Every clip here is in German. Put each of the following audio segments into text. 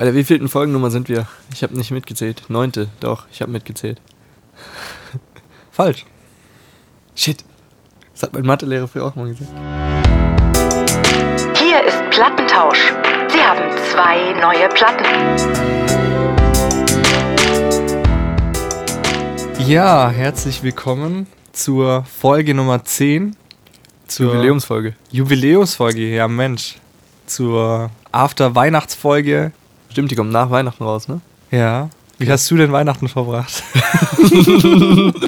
Bei der wievielten Folgennummer sind wir? Ich habe nicht mitgezählt. Neunte, doch, ich habe mitgezählt. Falsch. Shit. Das hat mein Mathelehrer früher auch mal gesagt. Hier ist Plattentausch. Sie haben zwei neue Platten. Ja, herzlich willkommen zur Folge Nummer 10. Zur Jubiläumsfolge. Jubiläumsfolge, ja Mensch. Zur After-Weihnachtsfolge. Stimmt, die kommt nach Weihnachten raus, ne? Ja. Wie hast du denn Weihnachten verbracht?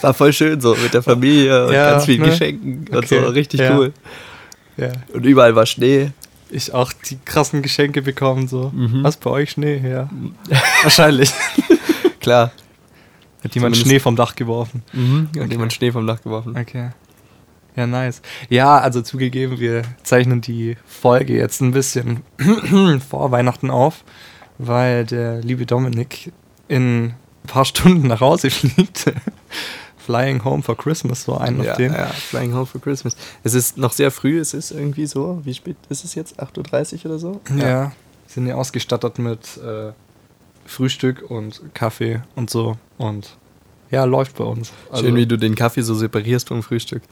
War voll schön so mit der Familie und Ja, ganz vielen ne? Geschenken und Okay, so. Richtig ja. cool. Ja. Und überall war Schnee. Ich auch die krassen Geschenke bekommen, so. Mhm. Was bei euch Schnee? Ja. Wahrscheinlich. Klar. Hat jemand Zumindest- Schnee vom Dach geworfen. Mhm. Und jemand Schnee vom Dach geworfen. Okay. Ja, nice. Ja, also zugegeben, wir zeichnen die Folge jetzt ein bisschen vor Weihnachten auf, weil der liebe Dominik in ein paar Stunden nach Hause fliegt. Flying Home for Christmas, so einen Ja, auf den. ja, Flying Home for Christmas. Es ist noch sehr früh, es ist irgendwie so, wie spät ist es jetzt? 8.30 Uhr oder so? Ja. Sind ja ausgestattet mit äh, Frühstück und Kaffee und so. Und ja, läuft bei uns. Also, Schön, wie du den Kaffee so separierst vom Frühstück.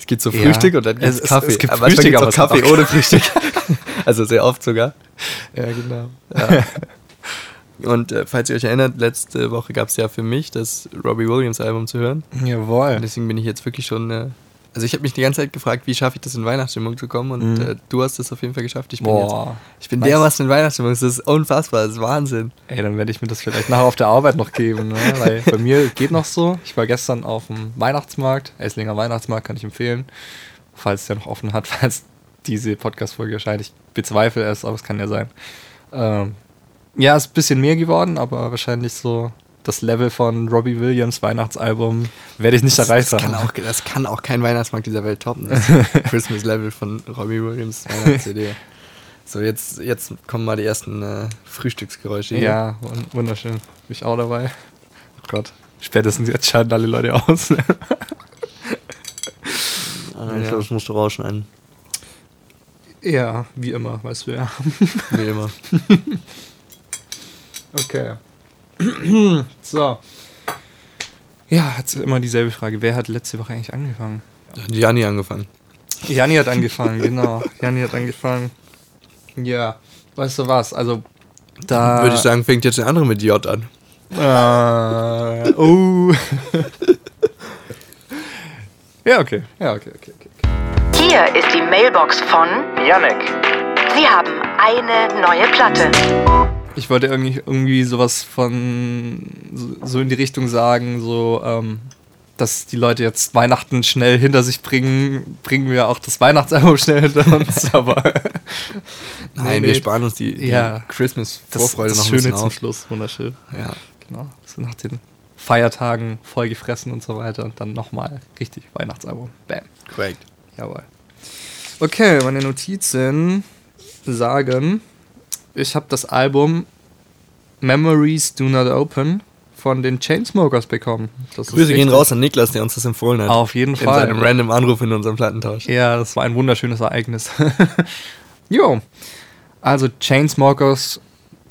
Es gibt so Ja. Frühstück und dann gibt Es- Kaffee. es gibt aber Frühstück, aber Kaffee ohne Frühstück. also sehr oft sogar. Ja, genau. Und äh, falls ihr euch erinnert, letzte Woche gab es ja für mich das Robbie Williams Album zu hören. Jawohl. Und deswegen bin ich jetzt wirklich schon. Äh, also ich habe mich die ganze Zeit gefragt, wie schaffe ich das in Weihnachtsstimmung zu kommen und Mhm. äh, du hast es auf jeden Fall geschafft. Ich bin Boah. jetzt. Ich bin Nice. dermaßen in Weihnachtsstimmung. Das ist unfassbar, das ist Wahnsinn. Ey, dann werde ich mir das vielleicht nachher auf der Arbeit noch geben, ne? weil bei mir geht noch so. Ich war gestern auf dem Weihnachtsmarkt, Esslinger Weihnachtsmarkt, kann ich empfehlen, falls der noch offen hat, falls diese Podcast-Folge erscheint. Ich bezweifle es, aber es kann ja sein. Ähm, ja, ist ein bisschen mehr geworden, aber wahrscheinlich so das Level von Robbie Williams Weihnachtsalbum werde ich nicht erreicht das, kann haben. auch, das kann auch kein Weihnachtsmarkt dieser Welt toppen. Das Christmas Level von Robbie Williams Weihnachts-CD. So, jetzt, jetzt kommen mal die ersten äh, Frühstücksgeräusche. hier. Ja, wun- wunderschön. Bin ich auch dabei. Oh Gott. Spätestens jetzt schalten alle Leute aus. Ah, ich Ja. glaube, das musst du rausschneiden. ja, wie immer, weißt du ja. Wie immer. Okay. so. Ja, jetzt immer dieselbe Frage. Wer hat letzte Woche eigentlich angefangen? Da hat Gianni angefangen. Janni hat angefangen, genau. Janni hat angefangen. Ja, weißt du was? Also, da. Würde ich sagen, fängt jetzt der andere mit J an. Äh, oh. ja, okay. Ja, okay, okay, okay. okay. Hier ist die Mailbox von Janek. Sie haben eine neue Platte. Ich wollte irgendwie, irgendwie sowas von so, so in die Richtung sagen, so, ähm, dass die Leute jetzt Weihnachten schnell hinter sich bringen, bringen wir auch das Weihnachtsalbum schnell hinter uns, aber Nein, Nee, wir sparen uns die, die Ja. Christmas-Vorfreude noch ein bisschen Schöne zum auf. Schluss, wunderschön. Ja. Genau. So nach den Feiertagen voll gefressen und so weiter und dann nochmal richtig Weihnachtsalbum. Bam. Korrekt. Jawohl. Okay, meine Notizen sagen, ich habe das Album Memories Do Not Open von den Chainsmokers bekommen. Das Grüße gehen raus an Niklas, der uns das empfohlen hat. Auf jeden In Fall. seinem random Anruf in unserem Plattentausch. Ja, das war ein wunderschönes Ereignis. jo. Also Chainsmokers,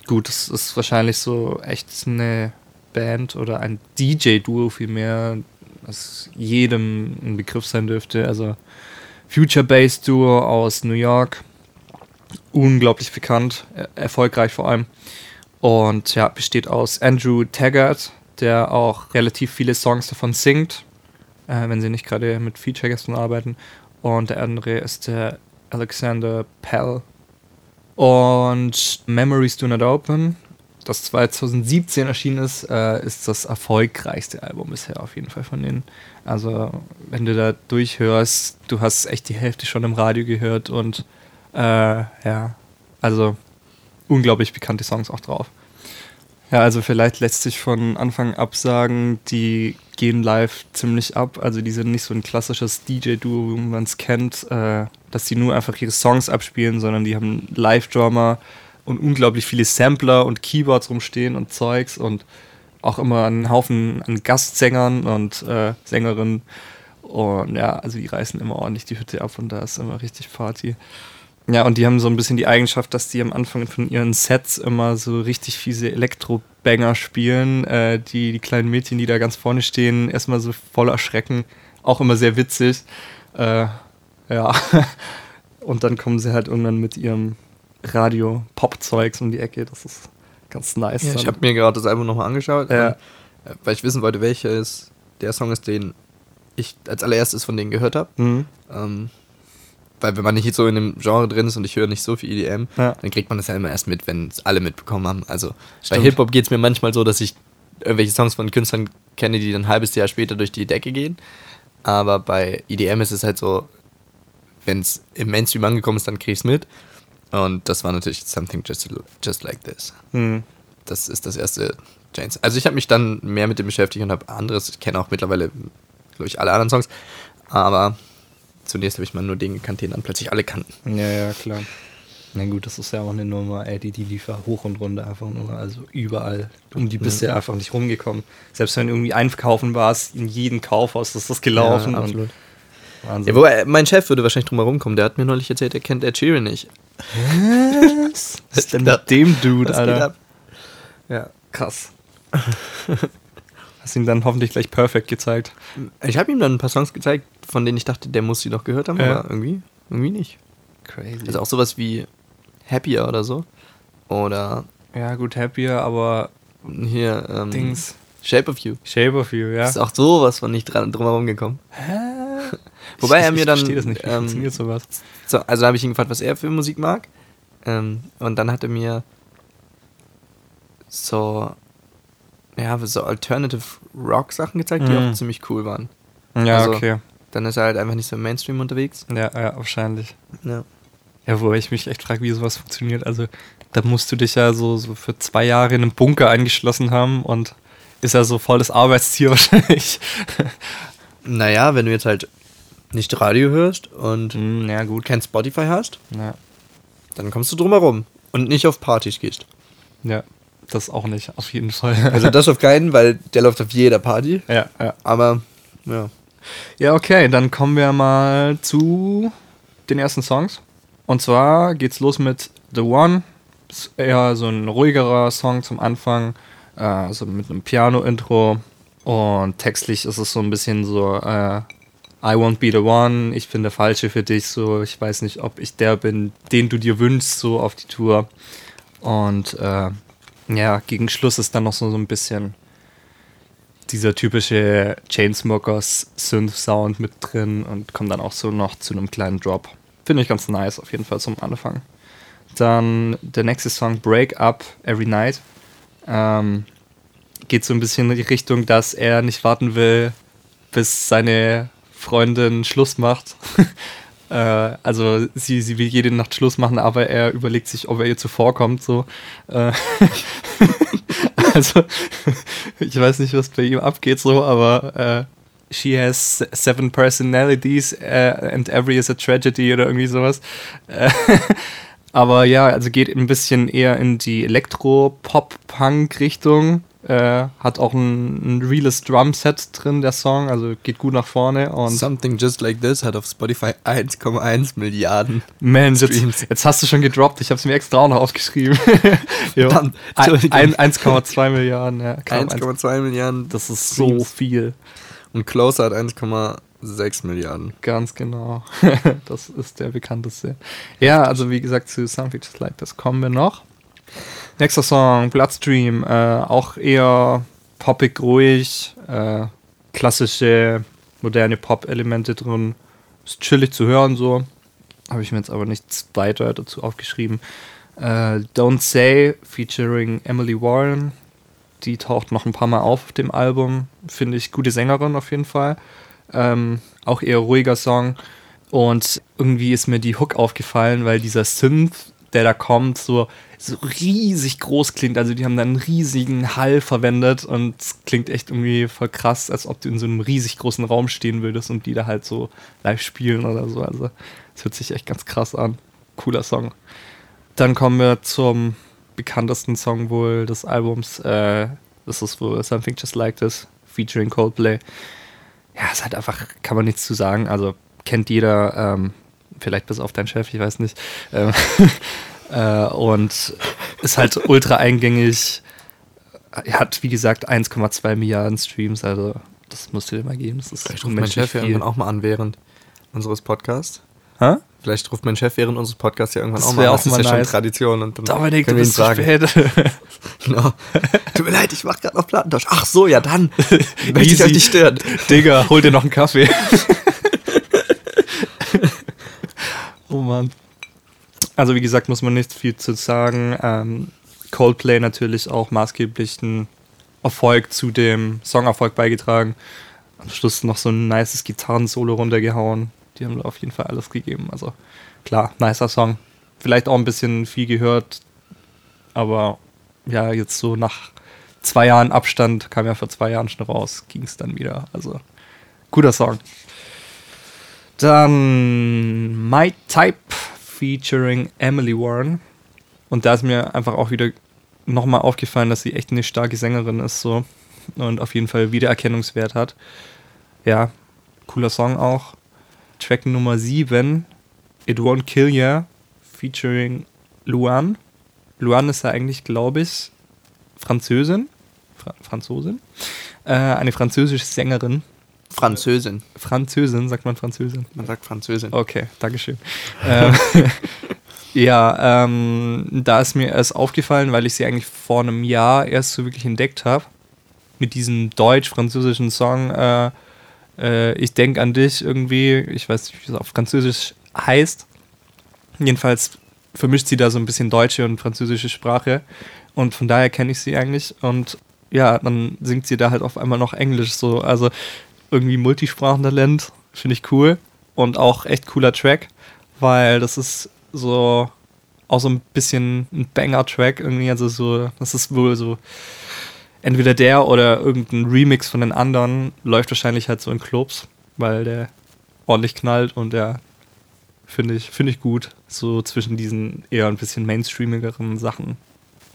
gut, das ist wahrscheinlich so echt eine Band oder ein DJ-Duo vielmehr, das jedem ein Begriff sein dürfte. Also Future Bass Duo aus New York. Unglaublich bekannt, er erfolgreich vor allem. Und ja, besteht aus Andrew Taggart, der auch relativ viele Songs davon singt, äh, wenn sie nicht gerade mit Feature-Gästen arbeiten. Und der andere ist der Alexander Pell. Und Memories Do Not Open, das 2017 erschienen ist, äh, ist das erfolgreichste Album bisher auf jeden Fall von denen. Also, wenn du da durchhörst, du hast echt die Hälfte schon im Radio gehört und äh, ja, also unglaublich bekannte Songs auch drauf. Ja, also vielleicht lässt sich von Anfang ab sagen, die gehen live ziemlich ab. Also die sind nicht so ein klassisches DJ-Duo, wie man es kennt, äh, dass die nur einfach ihre Songs abspielen, sondern die haben Live-Drummer und unglaublich viele Sampler und Keyboards rumstehen und Zeugs und auch immer einen Haufen an Gastsängern und äh, Sängerinnen. Und ja, also die reißen immer ordentlich die Hütte ab und da ist immer richtig Party. Ja, und die haben so ein bisschen die Eigenschaft, dass die am Anfang von ihren Sets immer so richtig fiese Elektro-Banger spielen, äh, die die kleinen Mädchen, die da ganz vorne stehen, erstmal so voll erschrecken. Auch immer sehr witzig. Äh, ja. Und dann kommen sie halt irgendwann mit ihrem Radio-Pop-Zeugs um die Ecke. Das ist ganz nice. Ja, ich habe mir gerade das Album nochmal angeschaut, Ja. ähm, äh, weil ich wissen wollte, welcher ist der Song ist, den ich als allererstes von denen gehört habe. Mhm. Ähm, weil wenn man nicht so in dem Genre drin ist und ich höre nicht so viel EDM, Ja. dann kriegt man das ja immer erst mit, wenn es alle mitbekommen haben. Also bei Stimmt. Hip-Hop geht es mir manchmal so, dass ich irgendwelche Songs von Künstlern kenne, die dann ein halbes Jahr später durch die Decke gehen. Aber bei EDM ist es halt so, wenn es im Mainstream angekommen ist, dann krieg ich es mit. Und das war natürlich Something Just, just Like This. Mhm. Das ist das erste Janes. Also ich habe mich dann mehr mit dem beschäftigt und habe anderes. Ich kenne auch mittlerweile, glaube ich, alle anderen Songs. Aber zunächst habe ich mal nur den gekannt, den dann plötzlich alle kannten. Ja, ja, klar. Na gut, das ist ja auch eine Nummer, ey, die, die lief ja hoch und runter einfach nur, also überall. Um die bist du ja einfach nicht rumgekommen. Selbst wenn du irgendwie einkaufen warst, in jedem Kaufhaus ist das gelaufen. Ja, absolut. Wahnsinn. Ja, wobei, mein Chef würde wahrscheinlich drum herum kommen. Der hat mir neulich erzählt, er kennt Ed Sheeran nicht. Was ist denn mit dem Dude, Was Alter? Ja. Krass. Hast ihm dann hoffentlich gleich perfekt gezeigt. Ich habe ihm dann ein paar Songs gezeigt, von denen ich dachte, der muss sie doch gehört haben, Ja. aber irgendwie, irgendwie nicht. Crazy. Also auch sowas wie Happier oder so. Oder ja, gut, happier, aber hier ähm, Dings. Shape of You. Shape of You, ja. Ist auch sowas von nicht dran, drum herum gekommen. Wobei ich, er mir ich dann. verstehe das nicht, wie ähm, funktioniert sowas. So, also da habe ich ihn gefragt, was er für Musik mag. Ähm, und dann hat er mir so, ja, so Alternative Rock Sachen gezeigt, die Mhm. auch ziemlich cool waren. Ja, also- okay. Dann ist er halt einfach nicht so im Mainstream unterwegs. Ja, ja, wahrscheinlich. Ja. Ja, wo ich mich echt frage, wie sowas funktioniert. Also, da musst du dich ja so, so für zwei Jahre in einem Bunker eingeschlossen haben und ist ja so voll das Arbeitstier wahrscheinlich. Naja, wenn du jetzt halt nicht Radio hörst und Hm, ja, gut. kein Spotify hast, Ja, dann kommst du drum herum und nicht auf Partys gehst. ja, das auch nicht, auf jeden Fall. Also das auf keinen, weil der läuft auf jeder Party. ja, ja. Aber ja. Ja, okay, dann kommen wir mal zu den ersten Songs. Und zwar geht's los mit The One. Ist eher so ein ruhigerer Song zum Anfang, äh, also mit einem Piano-Intro. Und textlich ist es so ein bisschen so, äh, I won't be the one, ich bin der Falsche für dich, so, ich weiß nicht, ob ich der bin, den du dir wünschst, so auf die Tour. Und äh, ja, gegen Schluss ist dann noch so, so ein bisschen dieser typische Chainsmokers Synth-Sound mit drin und kommt dann auch so noch zu einem kleinen Drop. Finde ich ganz nice, auf jeden Fall zum Anfang. Dann der nächste Song, Break Up Every Night. Ähm, geht so ein bisschen in die Richtung, dass er nicht warten will, bis seine Freundin Schluss macht. äh, also sie, sie will jede Nacht Schluss machen, aber er überlegt sich, ob er ihr zuvorkommt. So. Äh, also ich weiß nicht, was bei ihm abgeht, so, aber äh, she has seven personalities äh, and every is a tragedy oder irgendwie sowas. Äh, aber ja, also geht ein bisschen eher in die Elektro-Pop-Punk-Richtung. Äh, hat auch ein, ein reales Drumset drin, der Song, also geht gut nach vorne. Und Something Just Like This hat auf Spotify 1,1 Milliarden. Man, jetzt, jetzt hast du schon gedroppt, ich habe es mir extra auch noch aufgeschrieben. Jo. Verdammt, Ein- Entschuldigung. ein- 1,2 Milliarden, ja. knapp 1,2 Milliarden. Das ist so viel. Und Closer hat 1,6 Milliarden. Ganz genau. das ist der bekannteste. Ja, also wie gesagt, zu Something Just Like This kommen wir noch. Nächster Song, Bloodstream, äh, auch eher poppig ruhig, äh, klassische, moderne Pop-Elemente drin. Ist chillig zu hören so. Habe ich mir jetzt aber nichts weiter dazu aufgeschrieben. Äh, Don't Say featuring Emily Warren. Die taucht noch ein paar Mal auf auf dem Album. Finde ich gute Sängerin auf jeden Fall. Ähm, auch eher ruhiger Song. Und irgendwie ist mir die Hook aufgefallen, weil dieser Synth, der da kommt, so, so riesig groß klingt. Also die haben da einen riesigen Hall verwendet und es klingt echt irgendwie voll krass, als ob du in so einem riesig großen Raum stehen würdest und die da halt so live spielen oder so. Also es hört sich echt ganz krass an. Cooler Song. Dann kommen wir zum bekanntesten Song wohl des Albums. Äh, das ist wohl Something Just Like This, featuring Coldplay. Ja, ist halt einfach, kann man nichts zu sagen. Also kennt jeder. Ähm, vielleicht bis auf deinen Chef, ich weiß nicht. Ähm, äh, und ist halt ultra eingängig. Er hat, wie gesagt, 1,2 Milliarden Streams, also das musst du dir mal geben. Das ist Vielleicht ruft mein Chef ja irgendwann auch mal an während unseres Podcasts. Hä? Vielleicht ruft mein Chef während unseres Podcasts ja irgendwann Das auch mal an. Das ist mal ja schon nice. Tradition. Und dann Dominik, du können ihn bist zu fragen. spät. Genau. Tut mir leid, ich mach gerade noch Plattentausch. Ach so, ja dann. Möchte ich euch nicht stören. Digga, hol dir noch einen Kaffee. oh Mann. Also wie gesagt, muss man nicht viel zu sagen. Ähm, Coldplay natürlich auch maßgeblichen Erfolg zu dem Songerfolg beigetragen. Am Schluss noch so ein nices Gitarrensolo runtergehauen. Die haben da auf jeden Fall alles gegeben. Also klar, nicer Song. Vielleicht auch ein bisschen viel gehört, aber ja, jetzt so nach zwei Jahren Abstand, kam ja vor zwei Jahren schon raus, ging es dann wieder. Also, guter Song. Dann My Type featuring Emily Warren. Und da ist mir einfach auch wieder nochmal aufgefallen, dass sie echt eine starke Sängerin ist, so. Und auf jeden Fall Wiedererkennungswert hat. Ja, cooler Song auch. Track Nummer 7, It Won't Kill Ya, featuring Luan. Luan ist ja eigentlich, glaube ich, Französin. Fra Franzosin. Äh, eine französische Sängerin. Französin. Französin, sagt man Französin. Man sagt Französin. Okay, Dankeschön. ähm, ja, ähm, da ist mir erst aufgefallen, weil ich sie eigentlich vor einem Jahr erst so wirklich entdeckt habe. Mit diesem deutsch-französischen Song. Äh, äh, ich denke an dich irgendwie. Ich weiß nicht, wie es auf Französisch heißt. Jedenfalls vermischt sie da so ein bisschen deutsche und französische Sprache. Und von daher kenne ich sie eigentlich. Und ja, dann singt sie da halt auf einmal noch Englisch so. Also irgendwie Multisprachentalent. Finde ich cool. Und auch echt cooler Track, weil das ist so auch so ein bisschen ein Banger-Track irgendwie. Also so, das ist wohl so entweder der oder irgendein Remix von den anderen läuft wahrscheinlich halt so in Clubs, weil der ordentlich knallt und der finde ich, finde ich gut. So zwischen diesen eher ein bisschen mainstreamigeren Sachen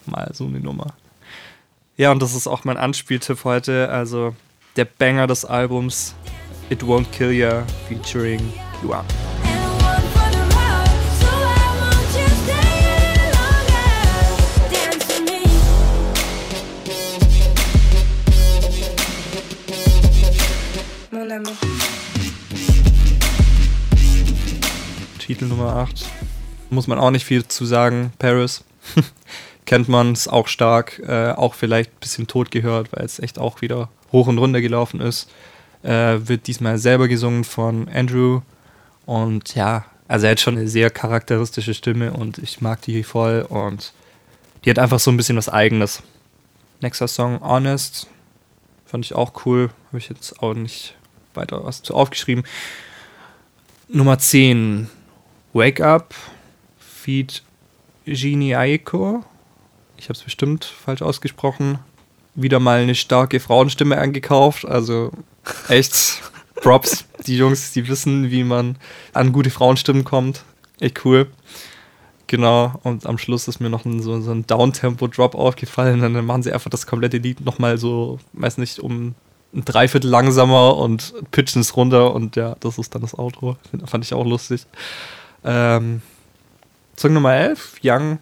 mal so eine Nummer. Ja, und das ist auch mein Anspieltipp heute. Also der Banger des Albums It Won't Kill Ya featuring Luan. Titel Nummer 8. Muss man auch nicht viel zu sagen. Paris. Kennt man, ist auch stark. Äh, auch vielleicht ein bisschen tot gehört, weil es echt auch wieder hoch und runter gelaufen ist. Äh, wird diesmal selber gesungen von Andrew. Und ja, also er hat schon eine sehr charakteristische Stimme und ich mag die voll. Und die hat einfach so ein bisschen was Eigenes. Nächster Song, Honest. Fand ich auch cool. Habe ich jetzt auch nicht weiter was zu aufgeschrieben. Nummer 10, Wake Up, Feed Genie Aiko. Ich habe es bestimmt falsch ausgesprochen. Wieder mal eine starke Frauenstimme angekauft. Also echt Props. Die Jungs, die wissen, wie man an gute Frauenstimmen kommt. Echt cool. Genau, und am Schluss ist mir noch ein, so, so ein Downtempo-Drop aufgefallen. Und dann machen sie einfach das komplette Lied nochmal so, weiß nicht, um ein Dreiviertel langsamer und pitchen es runter. Und ja, das ist dann das Outro. Fand ich auch lustig. Ähm, Song Nummer 11, Young,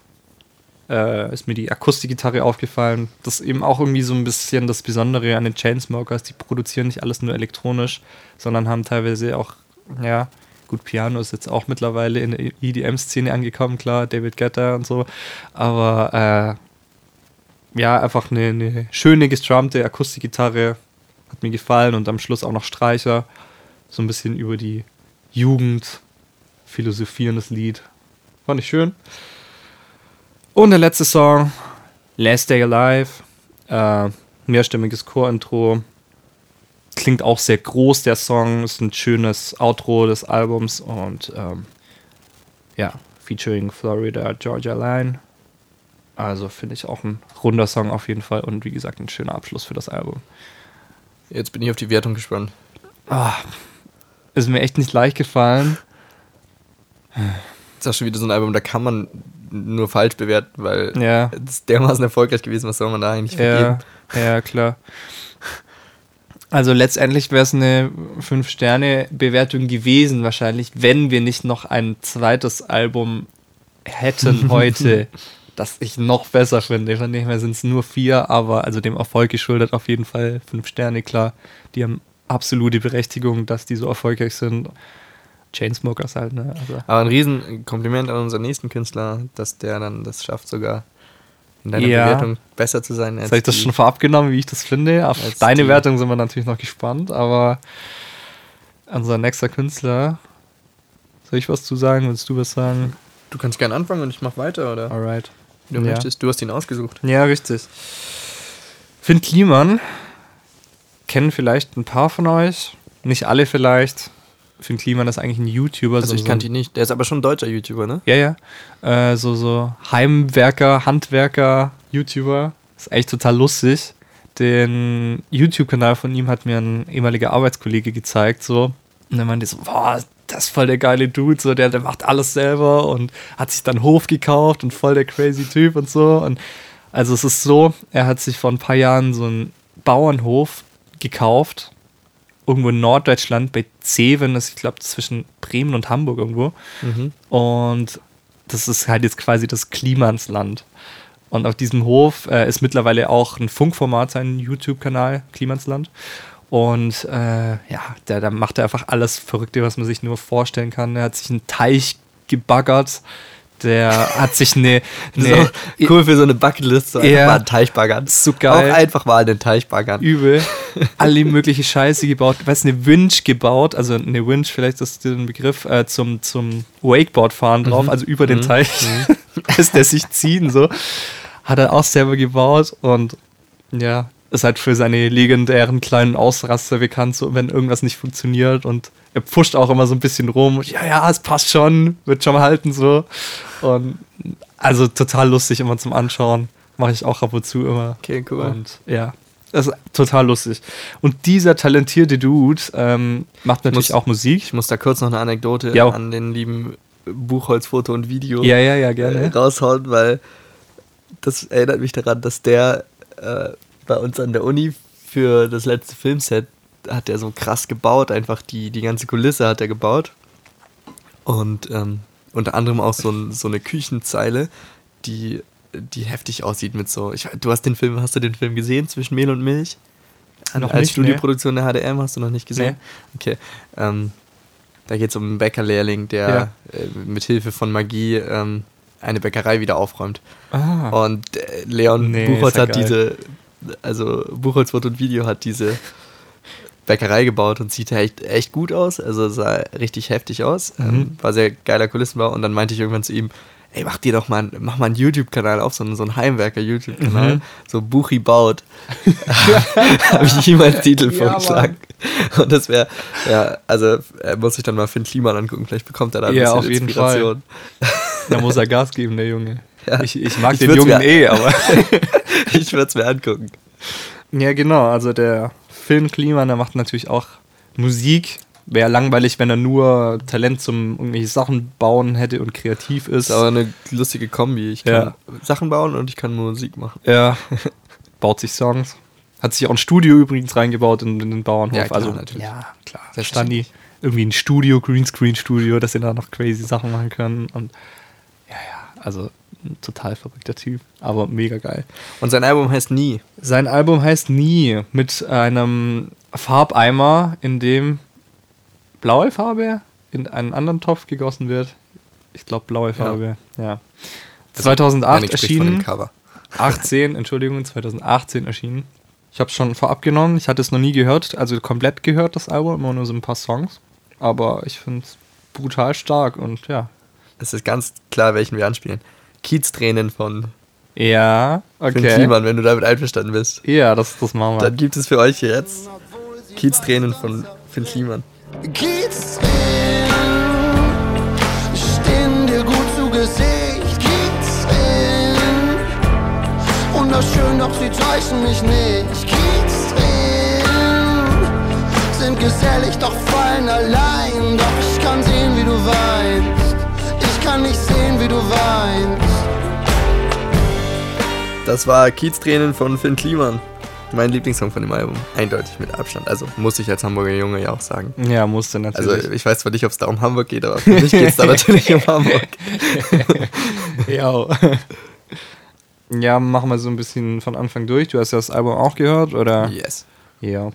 äh, ist mir die Akustikgitarre aufgefallen. Das ist eben auch irgendwie so ein bisschen das Besondere an den Chainsmokers. Die produzieren nicht alles nur elektronisch, sondern haben teilweise auch, ja, gut, Piano ist jetzt auch mittlerweile in der EDM-Szene angekommen, klar, David Guetta und so. Aber äh, ja, einfach eine, eine schöne gestrummte Akustikgitarre. Hat mir gefallen und am Schluss auch noch Streicher. So ein bisschen über die Jugend philosophierendes Lied. Fand ich schön. Und der letzte Song, Last Day Alive. Äh, mehrstimmiges Chor-Intro. Klingt auch sehr groß, der Song. Ist ein schönes Outro des Albums und ähm, ja, featuring Florida Georgia Line. Also finde ich auch ein runder Song auf jeden Fall und wie gesagt ein schöner Abschluss für das Album. Jetzt bin ich auf die Wertung gespannt. Ah, ist mir echt nicht leicht gefallen. Das ist auch schon wieder so ein Album, da kann man nur falsch bewerten, weil Ja. es ist dermaßen erfolgreich gewesen, was soll man da eigentlich Ja, vergeben? ja, klar. Also letztendlich wäre es eine 5-Sterne-Bewertung gewesen, wahrscheinlich, wenn wir nicht noch ein zweites Album hätten heute, das ich noch besser finde. Von dem her sind es nur vier, aber also dem Erfolg geschuldet auf jeden Fall 5 Sterne, klar. Die haben absolute Berechtigung, dass die so erfolgreich sind. Chainsmokers halt, ne? Also, Aber ein Riesenkompliment an unseren nächsten Künstler, dass der dann das schafft, sogar in deiner Ja. Bewertung besser zu sein. Jetzt habe ich das die- schon vorab genommen, wie ich das finde. Auf als deine die- Wertung sind wir natürlich noch gespannt, aber unser nächster Künstler, soll ich was zu sagen? Willst du was sagen? Du kannst gerne anfangen und ich mach weiter, oder? Alright. Du Ja. möchtest. Du hast ihn ausgesucht. Ja, richtig. Finn Kliman kennen vielleicht ein paar von euch, nicht alle vielleicht. Finn Kliman ist eigentlich ein YouTuber. Also so, ich kannte ihn nicht. Der ist aber schon ein deutscher YouTuber, ne? Ja, ja. Äh, so, so Heimwerker, Handwerker, YouTuber. Ist echt total lustig. Den YouTube-Kanal von ihm hat mir ein ehemaliger Arbeitskollege gezeigt, so. Und dann meinte ich so, boah, das ist voll der geile Dude, so, der, der macht alles selber und hat sich dann Hof gekauft und voll der crazy Typ und so. Und also es ist so, er hat sich vor ein paar Jahren so einen Bauernhof gekauft, irgendwo in Norddeutschland bei Zeven, das ist, ich glaube, zwischen Bremen und Hamburg irgendwo. Mhm. Und das ist halt jetzt quasi das Klimansland. Und auf diesem Hof äh, ist mittlerweile auch ein Funkformat sein YouTube-Kanal, Klimansland. Und äh, ja, da, da macht er einfach alles Verrückte, was man sich nur vorstellen kann. Er hat sich einen Teich gebaggert. Der hat sich eine. Auch cool für so eine Bucketlist, so einfach Ja. mal einen Teich baggern. So geil. Auch einfach mal einen Teich baggern. übel. Alle mögliche Scheiße gebaut. Weißt eine Winch gebaut, also eine Winch, vielleicht ist das ein Begriff, äh, zum, zum Wakeboard-Fahren drauf, also über den Teich. Lässt der sich ziehen, so. Hat er auch selber gebaut und ja, ist halt für seine legendären kleinen Ausraster bekannt, so wenn irgendwas nicht funktioniert und er pusht auch immer so ein bisschen rum. Ja, ja, es passt schon, wird schon halten, so. Und also total lustig immer zum Anschauen. Mache ich auch ab und zu immer. Okay, cool. Und ja, das ist total lustig. Und dieser talentierte Dude ähm, macht natürlich muss- auch Musik. Ich muss da kurz noch eine Anekdote Ja. an den lieben Buchholz-Foto und Video Ja, ja, ja, äh, gerne. raushauen, weil das erinnert mich daran, dass der äh, bei uns an der Uni für das letzte Filmset hat er so krass gebaut, einfach die, die ganze Kulisse hat er gebaut. Und ähm, unter anderem auch so, ein, so eine Küchenzeile, die, die heftig aussieht mit so. Ich, du hast den Film, hast du den Film gesehen zwischen Mehl und Milch? Noch Als nicht, Studioproduktion der HDM hast du noch nicht gesehen? Nee. Okay. Ähm, da geht es um einen Bäckerlehrling, der Ja. äh, mit Hilfe von Magie ähm, eine Bäckerei wieder aufräumt. Ah, Und äh, Leon Nee, Buchholz hat geil. diese, also Buchholz Foto und Video hat diese Bäckerei gebaut und sieht echt, echt gut aus. Also sah richtig heftig aus. Ähm, Mhm. war sehr geiler Kulissenbau. Und dann meinte ich irgendwann zu ihm, ey, mach dir doch mal, mach mal einen YouTube-Kanal auf, so einen, so einen Heimwerker-YouTube-Kanal. Mhm. So Buchi baut. Habe ich ihm als Titel Ja, vorgeschlagen. Und das wäre, ja, also er muss sich dann mal Finn Kliman angucken, vielleicht bekommt er da ein Ja, bisschen auf jeden Inspiration. da muss er Gas geben, der Junge. Ja. Ich, ich mag Ich den Jungen eh, aber. Ich würde es mir angucken. Ja, genau. Also der Film Kliman, der macht natürlich auch Musik. Wäre langweilig, wenn er nur Talent zum irgendwelche Sachen bauen hätte und kreativ ist. Ist aber eine lustige Kombi. Ich kann Ja. Sachen bauen und ich kann Musik machen. Er baut sich Songs. Hat sich auch ein Studio übrigens reingebaut in, in den Bauernhof. Ja, klar, also, natürlich. Ja, klar. Selbstverständlich. Standi. Irgendwie ein Studio, Greenscreen-Studio, dass sie da noch crazy Sachen machen können. Und ja, ja, also ein total verrückter Typ. Aber mega geil. Und sein Album heißt Nie. Sein Album heißt Nie mit einem Farbeimer, in dem blaue Farbe in einen anderen Topf gegossen wird. Ich glaube blaue Farbe, ja. 2008 spricht von dem erschienen. Cover. 18, Entschuldigung, 2018 erschienen. Ich habe es schon vorab genommen, ich hatte es noch nie gehört, also komplett gehört, das Album, immer nur so ein paar Songs. Aber ich finde es brutal stark und ja. Es ist ganz klar, welchen wir anspielen. Kieztränen von Ja, Finn okay. Kliman, wenn du damit einverstanden bist. Ja, das, das machen wir. Dann gibt es für euch jetzt Kieztränen von Finn Kliman. In, stehen dir gut zu Gesicht, in. Wunderschön, doch sie täuschen mich nicht, in. Sind gesellig, doch fallen allein, doch ich kann sehen, wie du weinst. Ich kann nicht sehen, wie du weinst. Das war Kieztränen von Finn Kliman. Mein Lieblingssong von dem Album, eindeutig mit Abstand. Also muss ich als Hamburger Junge ja auch sagen. Ja, musste Also natürlich. ich weiß zwar nicht, ob es da um Hamburg geht, aber für mich geht es da natürlich um Hamburg. ja. ja, machen wir so ein bisschen von Anfang durch. Du hast ja das Album auch gehört, oder? Yes. Ja.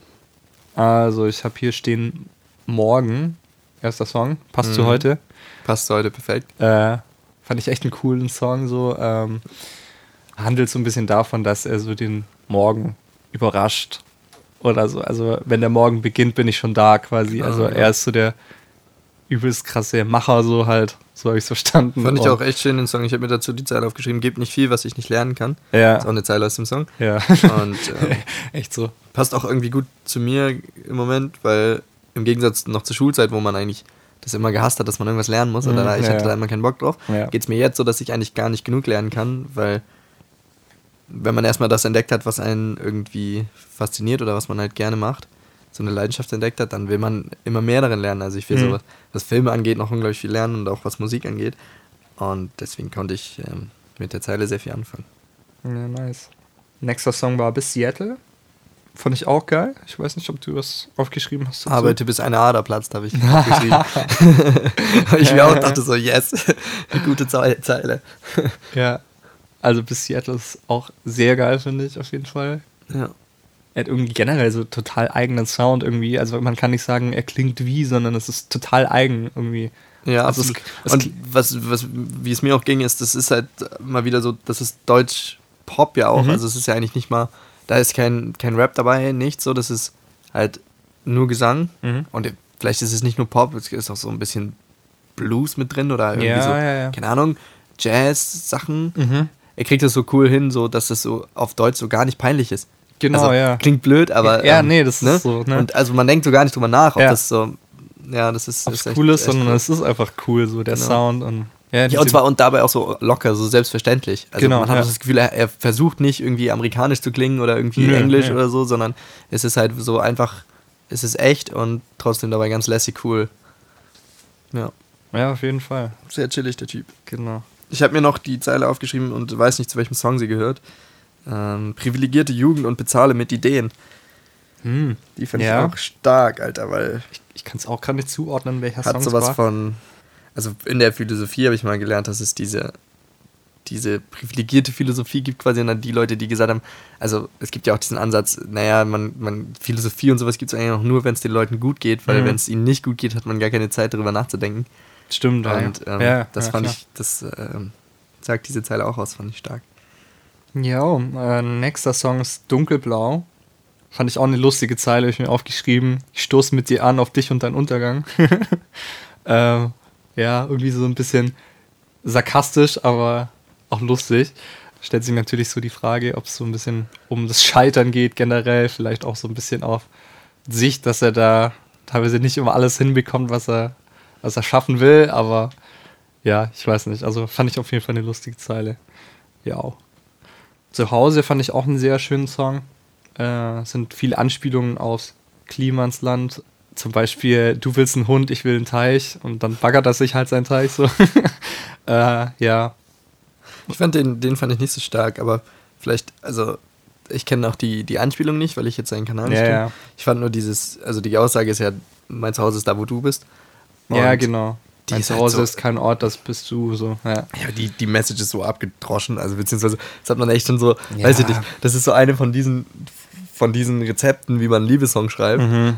Also, ich habe hier stehen Morgen, erster Song, passt zu Mhm. heute. Passt heute perfekt. Äh, fand ich echt einen coolen Song, so. Ähm, handelt so ein bisschen davon, dass er so den Morgen überrascht oder so. Also, wenn der Morgen beginnt, bin ich schon da quasi. Also, Ah, ja. er ist so der übelst krasse Macher, so halt. So habe ich es verstanden. Fand ich Und- auch echt schön den Song. Ich habe mir dazu die Zeile aufgeschrieben, gibt nicht viel, was ich nicht lernen kann. Ja. Ist auch eine Zeile aus dem Song. Ja. Und ähm, echt so. passt auch irgendwie gut zu mir im Moment, weil im Gegensatz noch zur Schulzeit, wo man eigentlich das immer gehasst hat, dass man irgendwas lernen muss, Mhm, oder ich ja, hatte da immer keinen Bock drauf, Ja. geht es mir jetzt so, dass ich eigentlich gar nicht genug lernen kann, weil wenn man erstmal das entdeckt hat, was einen irgendwie fasziniert oder was man halt gerne macht, so eine Leidenschaft entdeckt hat, dann will man immer mehr darin lernen. Also ich will Mhm. so, was, Filme angeht, noch unglaublich viel lernen und auch was Musik angeht. Und deswegen konnte ich ähm, mit der Zeile sehr viel anfangen. Ja, nice. Nächster Song war Bis Seattle. Fand ich auch geil. Ich weiß nicht, ob du was aufgeschrieben hast. dazu. Arbeite bis eine Ader platzt, habe ich aufgeschrieben. Ich mir auch dachte so, yes, eine gute Ze- Zeile. Ja. Also bis Seattle ist auch sehr geil, finde ich, auf jeden Fall. Ja. Er hat irgendwie generell so total eigenen Sound irgendwie. Also man kann nicht sagen, er klingt wie, sondern es ist total eigen irgendwie. Ja, Also es- es- und was, was, wie es mir auch ging, ist, das ist halt mal wieder so, das ist Deutsch-Pop ja auch. Mhm. Also es ist ja eigentlich nicht mal, da ist kein, kein Rap dabei, nichts so, das ist halt nur Gesang. Mhm. Und vielleicht ist es nicht nur Pop, es ist auch so ein bisschen Blues mit drin oder irgendwie Ja, so, ja, ja. keine Ahnung, Jazz-Sachen. Mhm. Er kriegt das so cool hin, so dass es so auf Deutsch so gar nicht peinlich ist. Genau, also, ja. Klingt blöd, aber. Ja, nee, das ne? ist so, ne? Und also man denkt so gar nicht drüber nach, ob Ja. das so. Ja, das ist. Ob ist cool ist, sondern cool. es ist einfach cool, so der Genau. Sound und ja, Ja, und zwar und dabei auch so locker, so selbstverständlich. Also Genau, man hat ja. das Gefühl, er, er versucht nicht irgendwie amerikanisch zu klingen oder irgendwie Nö, englisch oder so, sondern es ist halt so einfach, es ist echt und trotzdem dabei ganz lässig cool. Ja, ja, auf jeden Fall. sehr chillig der Typ. Genau. Ich habe mir noch die Zeile aufgeschrieben und weiß nicht, zu welchem Song sie gehört. Ähm, privilegierte Jugend und bezahle mit Ideen. Hm. Die finde Ja. ich auch stark, Alter, weil Ich, ich kann es auch gerade nicht zuordnen, welcher hat Song sowas war. von. Also in der Philosophie habe ich mal gelernt, dass es diese, diese privilegierte Philosophie gibt, quasi an die Leute, die gesagt haben, also es gibt ja auch diesen Ansatz, naja, man, man Philosophie und sowas gibt es eigentlich auch nur, wenn es den Leuten gut geht, weil Mhm. wenn es ihnen nicht gut geht, hat man gar keine Zeit darüber nachzudenken. Stimmt, ja. Und ähm, ja, das ja, fand klar. ich, das ähm, sagt diese Zeile auch aus, fand ich stark. Ja, äh, nächster Song ist Dunkelblau. Fand ich auch eine lustige Zeile, hab ich mir aufgeschrieben. Ich stoße mit dir an auf dich und deinen Untergang. ähm, ja, irgendwie so ein bisschen sarkastisch, aber auch lustig. Stellt sich natürlich so die Frage, ob es so ein bisschen um das Scheitern geht generell, vielleicht auch so ein bisschen auf sich, dass er da teilweise nicht immer alles hinbekommt, was er, was er schaffen will, aber ja, ich weiß nicht. Also fand ich auf jeden Fall eine lustige Zeile. Ja. Zu Hause fand ich auch einen sehr schönen Song. Äh, es sind viele Anspielungen aufs Klimansland. Zum Beispiel, du willst einen Hund, ich will einen Teich. Und dann baggert er sich halt seinen Teich so. äh, ja. Ich fand den, den fand ich nicht so stark, aber vielleicht, also ich kenne auch die, die Anspielung nicht, weil ich jetzt seinen Kanal nicht Ja, kenne. ja. Ich fand nur dieses, also die Aussage ist ja, mein Zuhause ist da, wo du bist. Ja, genau. die Mein ist halt Zuhause so- ist kein Ort, das bist du. So. Ja. Ja, die, die Message ist so abgedroschen, also beziehungsweise das hat man echt schon so, Ja. weiß ich nicht, das ist so eine von diesen, von diesen Rezepten, wie man einen Liebessong schreibt. Ähm,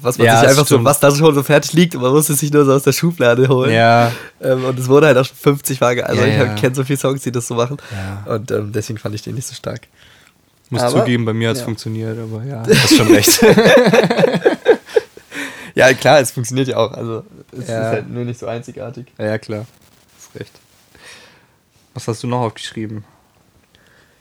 was man Mhm. Ja, sich einfach so, stimmt. was da schon so fertig liegt und man muss es sich nur so aus der Schublade holen. ja. Ähm, und es wurde halt auch schon 50 Mal, also Ja, ich ja. kenne so viele Songs, die das so machen. Ja. Und ähm, deswegen fand ich den nicht so stark. Muss Aber- zugeben, bei mir hat es funktioniert, aber ja, hast schon recht. Ja, klar, es funktioniert ja auch. Also es Ja. ist halt nur nicht so einzigartig. ja, klar. Hast recht. Was hast du noch aufgeschrieben?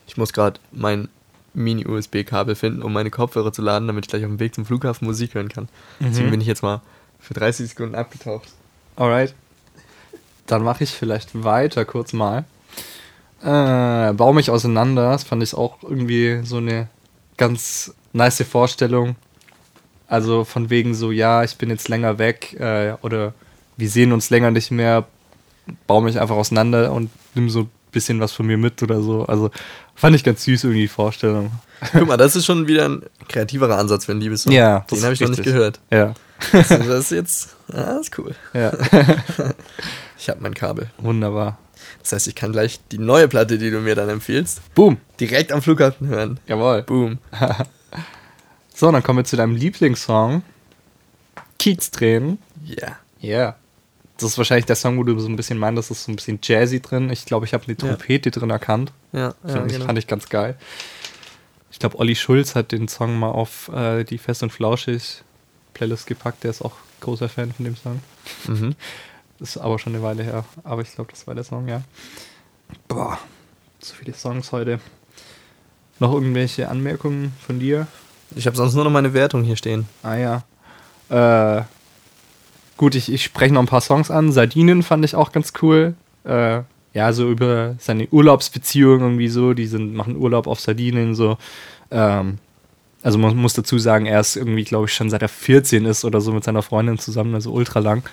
Ich muss gerade mein Mini-USB-Kabel finden, um meine Kopfhörer zu laden, damit ich gleich auf dem Weg zum Flughafen Musik hören kann. Deswegen Mhm. bin ich jetzt mal für 30 Sekunden abgetaucht. Alright. Dann mache ich vielleicht weiter kurz mal. Äh, Bau mich auseinander. Das fand ich auch irgendwie so eine ganz nice Vorstellung. Also von wegen so, ja, ich bin jetzt länger weg äh, oder wir sehen uns länger nicht mehr. Bau mich einfach auseinander und nimm so bisschen was von mir mit oder so. Also fand ich ganz süß irgendwie die Vorstellung. Guck mal, das ist schon wieder ein kreativerer Ansatz für einen Liebessong. Ja, das den habe ich noch nicht richtig. gehört. Ja. Also das ist jetzt, ja, das ist cool. Ja. Ich habe mein Kabel. Wunderbar. Das heißt, ich kann gleich die neue Platte, die du mir dann empfiehlst, Boom. direkt am Flughafen hören. Jawohl. Boom. So, dann kommen wir zu deinem Lieblingssong. Kieztränen. Ja. Ja. Das ist wahrscheinlich der Song, wo du so ein bisschen meinst, das ist so ein bisschen jazzy drin. Ich glaube, ich habe eine Ja. Trompete drin erkannt. Ja, ja, Fand, ich, genau. fand ich ganz geil. Ich glaube, Olli Schulz hat den Song mal auf äh, die Fest und Flauschig Playlist gepackt. Der ist auch großer Fan von dem Song. Mhm. Das ist aber schon eine Weile her. Aber ich glaube, das war der Song, ja. Boah, so viele Songs heute. Noch irgendwelche Anmerkungen von dir? Ich habe sonst nur noch meine Wertung hier stehen. Ah ja. Äh, gut, ich, ich spreche noch ein paar Songs an. Sardinen fand ich auch ganz cool. Äh, ja, so über seine Urlaubsbeziehung irgendwie so. Die sind, machen Urlaub auf Sardinien so. Ähm, also man muss dazu sagen, er ist irgendwie, glaube ich, schon seit er 14 ist oder so mit seiner Freundin zusammen, also ultra lang.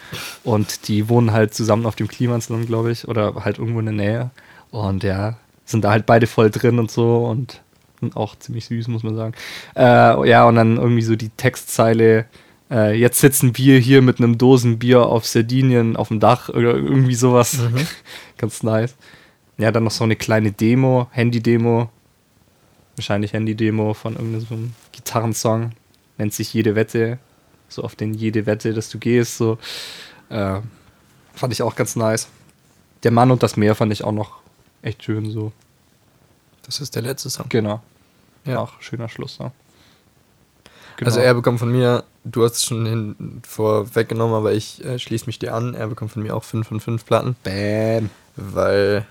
Und die wohnen halt zusammen auf dem Klimansland, glaube ich, oder halt irgendwo in der Nähe. Und ja, sind da halt beide voll drin und so und auch ziemlich süß, muss man sagen. Äh, ja, und dann irgendwie so die Textzeile, äh, jetzt sitzen wir hier mit einem Dosenbier auf Sardinien auf dem Dach oder irgendwie sowas. Ganz nice. Ja, dann noch so eine kleine Demo, Handy-Demo. Wahrscheinlich Handy-Demo von irgendeinem so einem Gitarrensong. Nennt sich Jede Wette. So auf den Jede Wette, dass du gehst. So. Äh, fand ich auch ganz nice. Der Mann und das Meer fand ich auch noch echt schön so. Das ist der letzte Song. Genau. Ja. Ja. Auch schöner Schluss. Ja. Also Genau. er bekommt von mir, du hast es schon hin, vorweggenommen, aber ich äh, schließe mich dir an. Er bekommt von mir auch 5 von 5 Platten, Bam. weil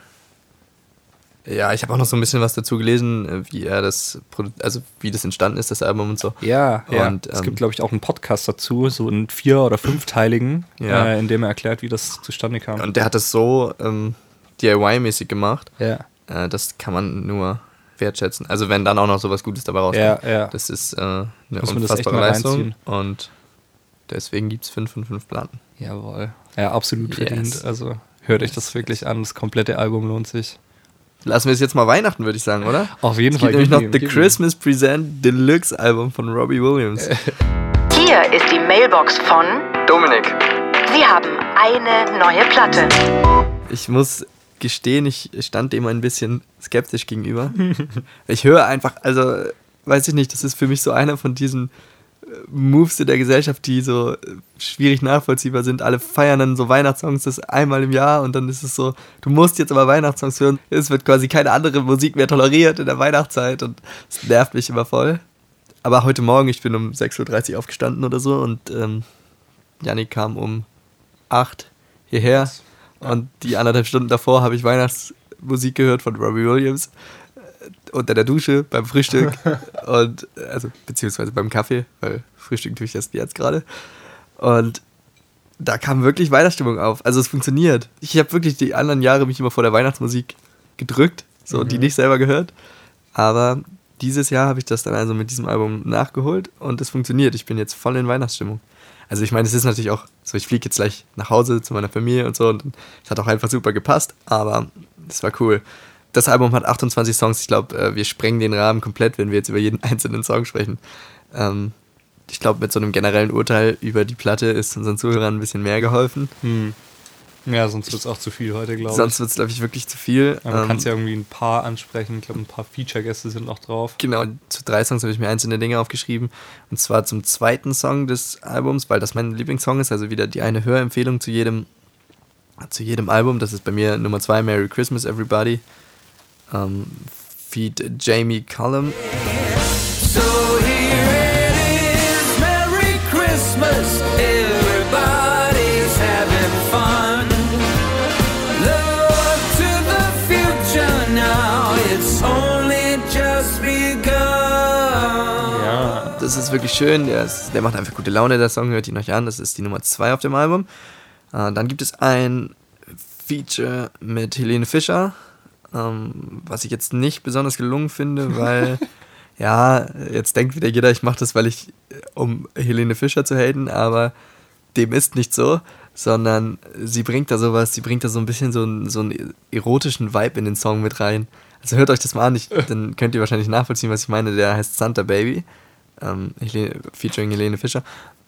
ja, ich habe auch noch so ein bisschen was dazu gelesen, äh, wie er das, also wie das entstanden ist, das Album und so. Ja, ja. Und, es ähm, gibt, glaube ich, auch einen Podcast dazu, so einen vier- oder fünfteiligen, Ja. äh, in dem er erklärt, wie das zustande kam. Und der hat das so ähm, DIY-mäßig gemacht, ja. Äh, das kann man nur wertschätzen. Also wenn dann auch noch sowas Gutes dabei rauskommt. Ja, ja. Das ist äh, eine Muss man das echt unfassbare Leistung und deswegen gibt es 5 von 5 Platten. Jawohl. Ja, absolut Yes. verdient. Also hört euch das wirklich an. Das komplette Album lohnt sich. Lassen wir es jetzt mal Weihnachten, würde ich sagen, oder? Auf jeden Es Fall. gibt nämlich noch The ihm. Christmas Present Deluxe Album von Robbie Williams. Hier ist die Mailbox von Dominik. Sie haben eine neue Platte. Ich muss gestehen, ich stand dem ein bisschen skeptisch gegenüber. ich höre einfach, also, weiß ich nicht, das ist für mich so einer von diesen äh, Moves in der Gesellschaft, die so äh, schwierig nachvollziehbar sind. Alle feiern dann so Weihnachtssongs das einmal im Jahr und dann ist es so, du musst jetzt aber Weihnachtssongs hören. Es wird quasi keine andere Musik mehr toleriert in der Weihnachtszeit und es nervt mich immer voll. Aber heute Morgen, ich bin um 6.30 Uhr aufgestanden oder so und ähm, Janik kam um 8 hierher und die anderthalb Stunden davor habe ich Weihnachtsmusik gehört von Robbie Williams äh, unter der Dusche, beim Frühstück und äh, also beziehungsweise beim Kaffee, weil Frühstück tue ich erst jetzt gerade. Und da kam wirklich Weihnachtsstimmung auf. Also es funktioniert. Ich habe wirklich die anderen Jahre mich immer vor der Weihnachtsmusik gedrückt, so und die nicht selber gehört. Aber dieses Jahr habe ich das dann also mit diesem Album nachgeholt und es funktioniert. Ich bin jetzt voll in Weihnachtsstimmung. Also ich meine, es ist natürlich auch so, ich fliege jetzt gleich nach Hause zu meiner Familie und so und es hat auch einfach super gepasst, aber es war cool. Das Album hat 28 Songs. Ich glaube, äh, wir sprengen den Rahmen komplett, wenn wir jetzt über jeden einzelnen Song sprechen. Ähm, ich glaube, mit so einem generellen Urteil über die Platte ist unseren Zuhörern ein bisschen mehr geholfen. Hm. Ja, sonst wird es auch zu viel heute, glaube ich. Sonst wird es, glaube ich, wirklich zu viel. Aber du Ähm, kannst ja irgendwie ein paar ansprechen. Ich glaube, ein paar Feature-Gäste sind noch drauf. Genau, zu drei Songs habe ich mir einzelne Dinge aufgeschrieben. Und zwar zum zweiten Song des Albums, weil das mein Lieblingssong ist. Also wieder die eine Hörempfehlung zu jedem, zu jedem Album. Das ist bei mir Nummer zwei, Merry Christmas Everybody. Ähm, Feed Jamie Cullum. So ist wirklich schön. Der, ist, der macht einfach gute Laune, der Song. Hört ihn euch an. Das ist die Nummer zwei auf dem Album. Äh, dann gibt es ein Feature mit Helene Fischer, ähm, was ich jetzt nicht besonders gelungen finde, weil, ja, jetzt denkt wieder jeder, ich mache das, weil ich, äh, um Helene Fischer zu haten, aber dem ist nicht so, sondern sie bringt da sowas, sie bringt da so ein bisschen so, einen- so einen erotischen Vibe in den Song mit rein. Also hört euch das mal an, ich, dann könnt ihr wahrscheinlich nachvollziehen, was ich meine. Der heißt Santa Baby, ähm, featuring Helene Fischer.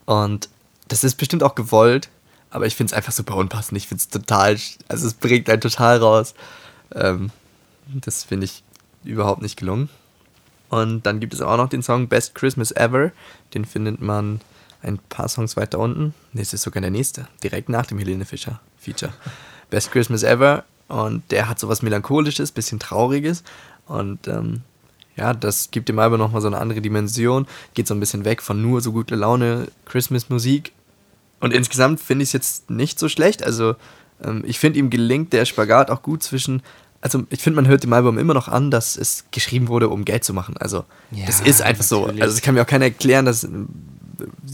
Und das ist bestimmt auch gewollt, aber ich finde es einfach super unpassend. Ich finde es total, also es bringt einen total raus. Ähm, das finde ich überhaupt nicht gelungen. Und dann gibt es auch noch den Song Best Christmas Ever. Den findet man ein paar Songs weiter unten. Nee, es ist sogar der nächste. Direkt nach dem Helene Fischer Feature. Best Christmas Ever. Und der hat sowas Melancholisches, bisschen Trauriges. Und ähm, ja, das gibt dem Album nochmal so eine andere Dimension. Geht so ein bisschen weg von nur so gute Laune Christmas-Musik. Und insgesamt finde ich es jetzt nicht so schlecht. Also, ähm, ich finde, ihm gelingt der Spagat auch gut zwischen. Also, ich finde, man hört dem Album immer noch an, dass es geschrieben wurde, um Geld zu machen. Also, Ja, das ist einfach so. natürlich. Also, es kann mir auch keiner erklären, dass ähm,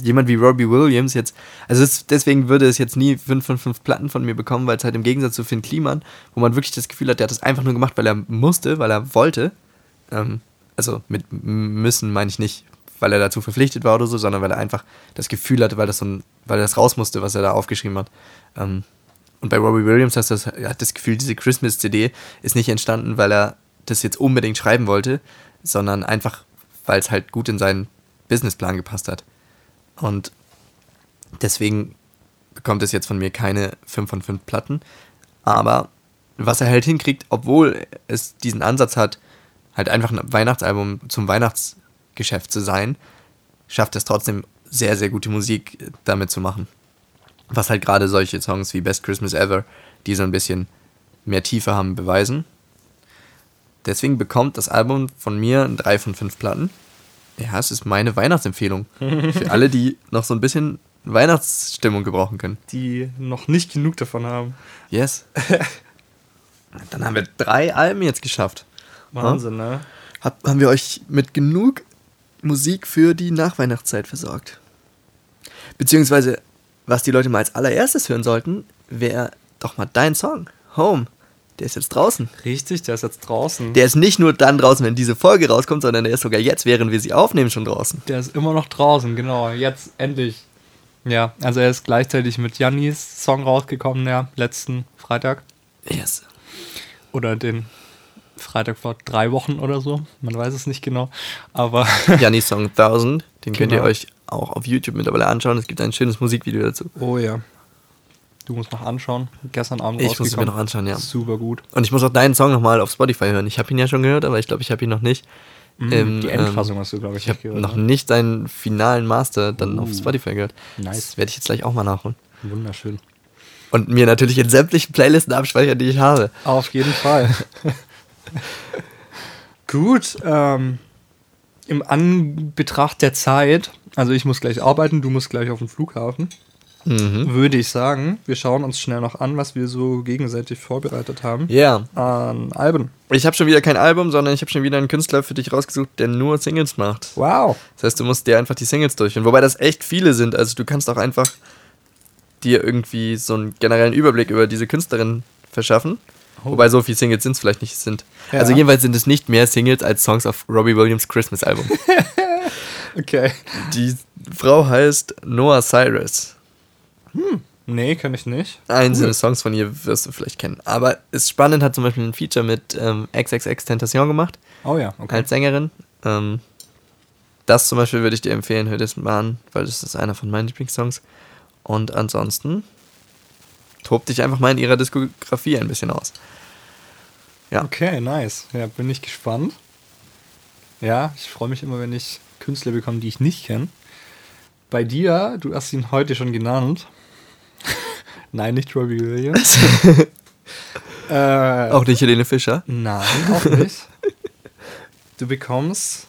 jemand wie Robbie Williams jetzt. Also, es, deswegen würde es jetzt nie 5 von 5 Platten von mir bekommen, weil es halt im Gegensatz zu Finn Kliman, wo man wirklich das Gefühl hat, der hat das einfach nur gemacht, weil er musste, weil er wollte. Ähm, also, mit müssen meine ich nicht, weil er dazu verpflichtet war oder so, sondern weil er einfach das Gefühl hatte, weil das so ein, weil er das raus musste, was er da aufgeschrieben hat. Ähm, und bei Robbie Williams hast du das, hat das Gefühl, diese Christmas-CD ist nicht entstanden, weil er das jetzt unbedingt schreiben wollte, sondern einfach, weil es halt gut in seinen Businessplan gepasst hat. Und deswegen bekommt es jetzt von mir keine 5 von 5 Platten. Aber was er halt hinkriegt, obwohl es diesen Ansatz hat, halt einfach ein Weihnachtsalbum zum Weihnachtsgeschäft zu sein, schafft es trotzdem sehr, sehr gute Musik äh, damit zu machen. Was halt gerade solche Songs wie Best Christmas Ever, die so ein bisschen mehr Tiefe haben, beweisen. Deswegen bekommt das Album von mir ein 3 von 5 Platten. Ja, es ist meine Weihnachtsempfehlung. Für alle, die noch so ein bisschen Weihnachtsstimmung gebrauchen können. Die noch nicht genug davon haben. Yes. Dann haben wir drei Alben jetzt geschafft. Wahnsinn, ne? Hab, haben wir euch mit genug Musik für die Nachweihnachtszeit versorgt. Beziehungsweise, was die Leute mal als allererstes hören sollten, wäre doch mal dein Song, Home. Der ist jetzt draußen. Richtig, der ist jetzt draußen. Der ist nicht nur dann draußen, wenn diese Folge rauskommt, sondern der ist sogar jetzt, während wir sie aufnehmen, schon draußen. Der ist immer noch draußen, genau. Jetzt endlich. Ja, also er ist gleichzeitig mit Jannis Song rausgekommen, ja, letzten Freitag. Yes. Oder den Freitag vor drei Wochen oder so. Man weiß es nicht genau. Aber Jannis Song 1000, den könnt ihr Genau. euch auch auf YouTube mittlerweile anschauen. Es gibt ein schönes Musikvideo dazu. oh ja. Du musst noch anschauen. Gestern Abend Ich muss es mir noch anschauen, ja. Super gut. Und ich muss auch deinen Song nochmal auf Spotify hören. Ich habe ihn ja schon gehört, aber ich glaube, ich habe ihn noch nicht. im, die Endfassung hast du, glaube ich, Ich nicht gehört, noch ne? nicht seinen finalen Master dann auf Uh. Spotify gehört. Nice. Das werde ich jetzt gleich auch mal nachholen. Wunderschön. Und mir natürlich in sämtlichen Playlisten abspeichern, die ich habe. Auf jeden Fall. Gut, ähm, im Anbetracht der Zeit, also ich muss gleich arbeiten, du musst gleich auf den Flughafen, Mhm. würde ich sagen, wir schauen uns schnell noch an, was wir so gegenseitig vorbereitet haben Ja. an Alben. Ich habe schon wieder kein Album, sondern ich habe schon wieder einen Künstler für dich rausgesucht, der nur Singles macht. Wow. Das heißt, du musst dir einfach die Singles durchführen. Wobei das echt viele sind. Also du kannst auch einfach dir irgendwie so einen generellen Überblick über diese Künstlerin verschaffen. Wobei so viele Singles sind es vielleicht nicht sind. Ja. Also jedenfalls sind es nicht mehr Singles als Songs auf Robbie Williams Christmas Album. Okay. die Frau heißt Noah Cyrus. Nee, kann ich nicht. Einzelne Songs von ihr wirst du vielleicht kennen. Aber ist spannend, hat zum Beispiel ein Feature mit ähm, XXX Tentation gemacht. Oh ja, okay. als Sängerin. Ähm, das zum Beispiel würde ich dir empfehlen, hör das mal an, weil das ist einer von meinen Lieblingssongs. Und ansonsten tob dich einfach mal in ihrer Diskografie ein bisschen aus. Ja. Okay, nice. Ja, bin ich gespannt. Ja, ich freue mich immer, wenn ich Künstler bekomme, die ich nicht kenne. Bei dir, du hast ihn heute schon genannt. Nein, nicht Robbie Williams. äh, Auch nicht Helene Fischer. Nein, auch nicht. Du bekommst.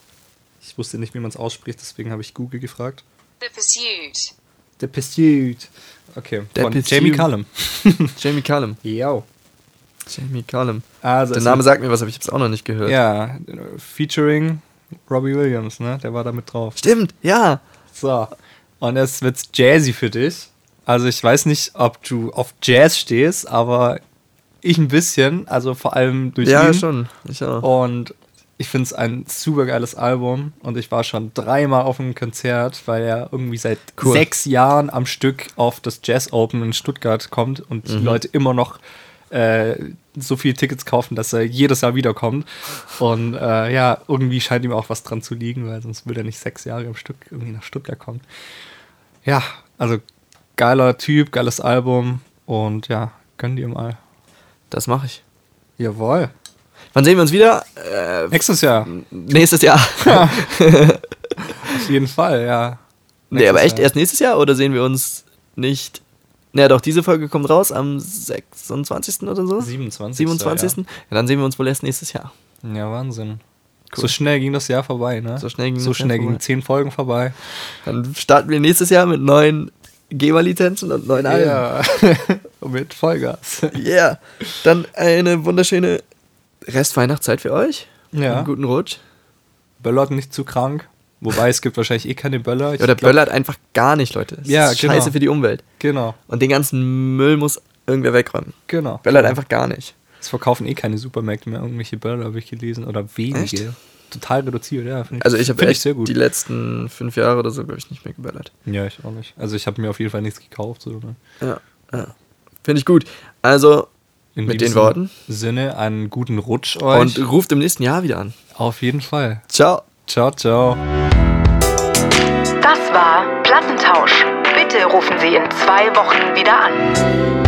Ich wusste nicht, wie man es ausspricht, deswegen habe ich Google gefragt. The Pursuit. The Pursuit. Okay, The von Pursuit. Jamie Cullum. Jamie Cullum. Yo. Jamie Cullum. Also Der Name sagt mir was, aber ich habe es auch noch nicht gehört. Ja, featuring Robbie Williams, ne? Der war da mit drauf. Stimmt, ja. So. Und jetzt wird's jazzy für dich. Also ich weiß nicht, ob du auf Jazz stehst, aber ich ein bisschen, also vor allem durch Ja, ihn. schon. Ich auch. Und Ich finde es ein super geiles Album und ich war schon dreimal auf einem Konzert, weil er irgendwie seit Cool. sechs Jahren am Stück auf das Jazz Open in Stuttgart kommt und die Leute immer noch äh, so viele Tickets kaufen, dass er jedes Jahr wiederkommt. Und äh, ja, irgendwie scheint ihm auch was dran zu liegen, weil sonst würde er nicht sechs Jahre am Stück irgendwie nach Stuttgart kommen. Ja, also geiler Typ, geiles Album und ja, gönn dir mal. Das mache ich. Jawohl. Wann sehen wir uns wieder? Äh, Nächstes Jahr. nächstes Jahr. Auf jeden Fall, ja. nee, aber Nächstes echt Jahr. erst nächstes Jahr oder sehen wir uns nicht? Naja, doch, diese Folge kommt raus am 26. oder so? 27. 27. Ja. dann sehen wir uns wohl erst nächstes Jahr. Ja, ja Wahnsinn. So schnell ging das Jahr vorbei, ne? So schnell ging so schnell gingen zehn Folgen vorbei. Dann starten wir nächstes Jahr mit neuen GEMA-Lizenzen und neuen Alben. Ja. Mit Vollgas. Yeah. Dann eine wunderschöne Restweihnachtszeit für euch. Ja. Einen guten Rutsch. Böllert nicht zu krank. Wobei es gibt wahrscheinlich eh keine Böller. Ich Ja, der glaub- böllert einfach gar nicht, Leute. Das Ja, ist genau. scheiße für die Umwelt. Genau, Und den ganzen Müll muss irgendwer wegräumen. genau. Böllert einfach gar nicht. Es verkaufen eh keine Supermärkte mehr irgendwelche Böller, habe ich gelesen. Oder wenige. Echt? Total reduziert, ja. find Also ich habe echt die letzten fünf Jahre oder so, glaube ich, nicht mehr geböllert. Ja, ich auch nicht. Also ich habe mir auf jeden Fall nichts gekauft. So, ne? Ja, ja. Finde ich gut. Also, In Mit den diesem Worten. Sinne, einen guten Rutsch euch. und ruft im nächsten Jahr wieder an. auf jeden Fall. Ciao. Ciao, ciao. Das war Plattentausch. Bitte rufen Sie in zwei Wochen wieder an.